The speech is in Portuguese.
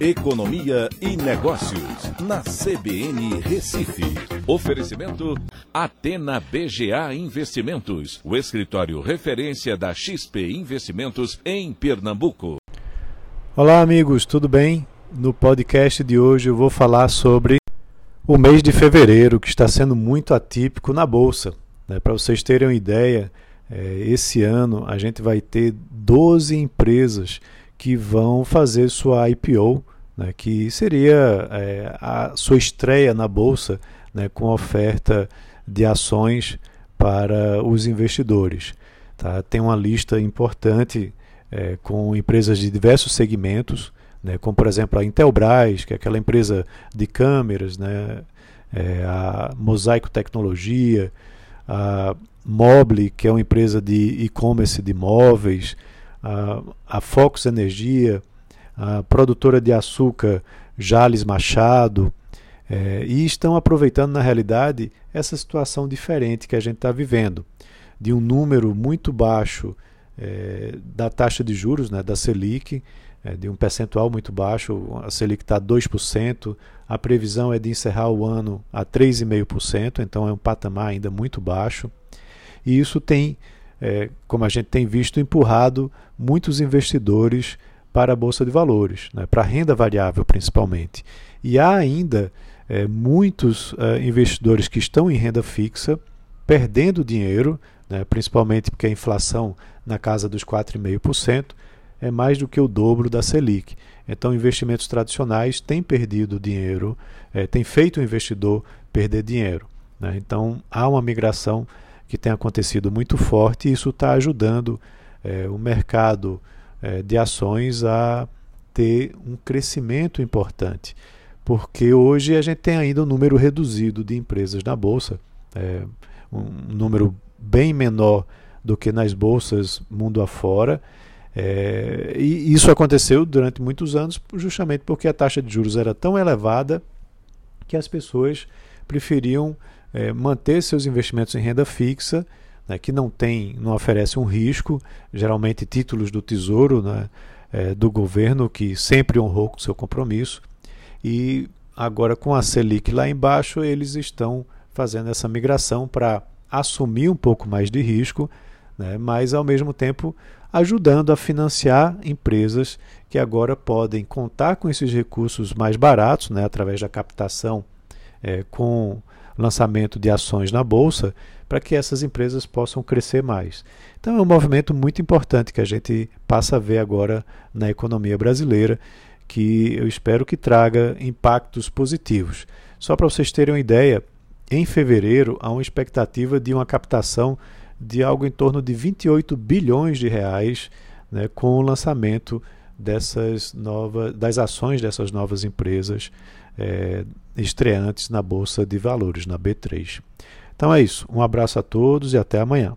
Economia e Negócios, na CBN Recife. Oferecimento Atena BGA Investimentos, o escritório referência da XP Investimentos em Pernambuco. Olá, amigos, tudo bem? No podcast de hoje eu vou falar sobre o mês de fevereiro, que está sendo muito atípico na Bolsa. Né? Para vocês terem uma ideia, é, esse ano a gente vai ter 12 empresas que vão fazer sua IPO, né, que seria é, a sua estreia na bolsa né, com oferta de ações para os investidores. Tá? Tem uma lista importante é, com empresas de diversos segmentos, né, como por exemplo a Intelbras, que é aquela empresa de câmeras, né, é, a Mosaico Tecnologia, a Mobile, que é uma empresa de e-commerce de móveis, a, a Fox Energia, a produtora de açúcar Jales Machado, é, e estão aproveitando, na realidade, essa situação diferente que a gente está vivendo, de um número muito baixo é, da taxa de juros, né, da Selic, é, de um percentual muito baixo, a Selic está 2%, a previsão é de encerrar o ano a 3,5%, então é um patamar ainda muito baixo, e isso tem é, como a gente tem visto, empurrado muitos investidores para a Bolsa de Valores, né, para a renda variável principalmente. E há ainda é, muitos é, investidores que estão em renda fixa perdendo dinheiro, né, principalmente porque a inflação na casa dos 4,5% é mais do que o dobro da Selic. Então, investimentos tradicionais têm perdido dinheiro, é, têm feito o investidor perder dinheiro. Né? Então, há uma migração que tem acontecido muito forte e isso está ajudando é, o mercado é, de ações a ter um crescimento importante. Porque hoje a gente tem ainda um número reduzido de empresas na Bolsa, é, um número bem menor do que nas bolsas mundo afora. É, e isso aconteceu durante muitos anos justamente porque a taxa de juros era tão elevada que as pessoas preferiam é, manter seus investimentos em renda fixa, né, que não tem, não oferece um risco, geralmente títulos do tesouro né, é, do governo, que sempre honrou com seu compromisso, e agora com a Selic lá embaixo, eles estão fazendo essa migração para assumir um pouco mais de risco, né, mas ao mesmo tempo ajudando a financiar empresas que agora podem contar com esses recursos mais baratos, né, através da captação é, com lançamento de ações na bolsa para que essas empresas possam crescer mais. Então é um movimento muito importante que a gente passa a ver agora na economia brasileira, que eu espero que traga impactos positivos. Só para vocês terem uma ideia, em fevereiro há uma expectativa de uma captação de algo em torno de 28 bilhões de reais né, com o lançamento dessas novas, das ações dessas novas empresas é, estreantes na Bolsa de Valores, na B3. Então é isso. Um abraço a todos e até amanhã.